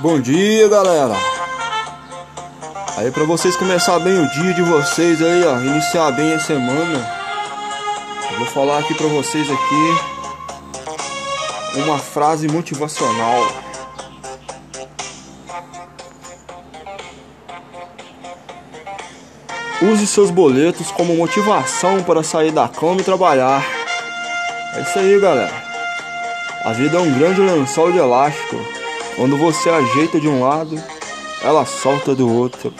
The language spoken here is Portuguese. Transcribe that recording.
Bom dia, galera. Aí para vocês começar bem o dia de vocês aí, ó, iniciar bem a semana. Eu vou falar aqui para vocês aqui uma frase motivacional. Use seus boletos como motivação para sair da cama e trabalhar. É isso aí, galera. A vida é um grande lençol de elástico. Quando você ajeita de um lado, ela solta do outro.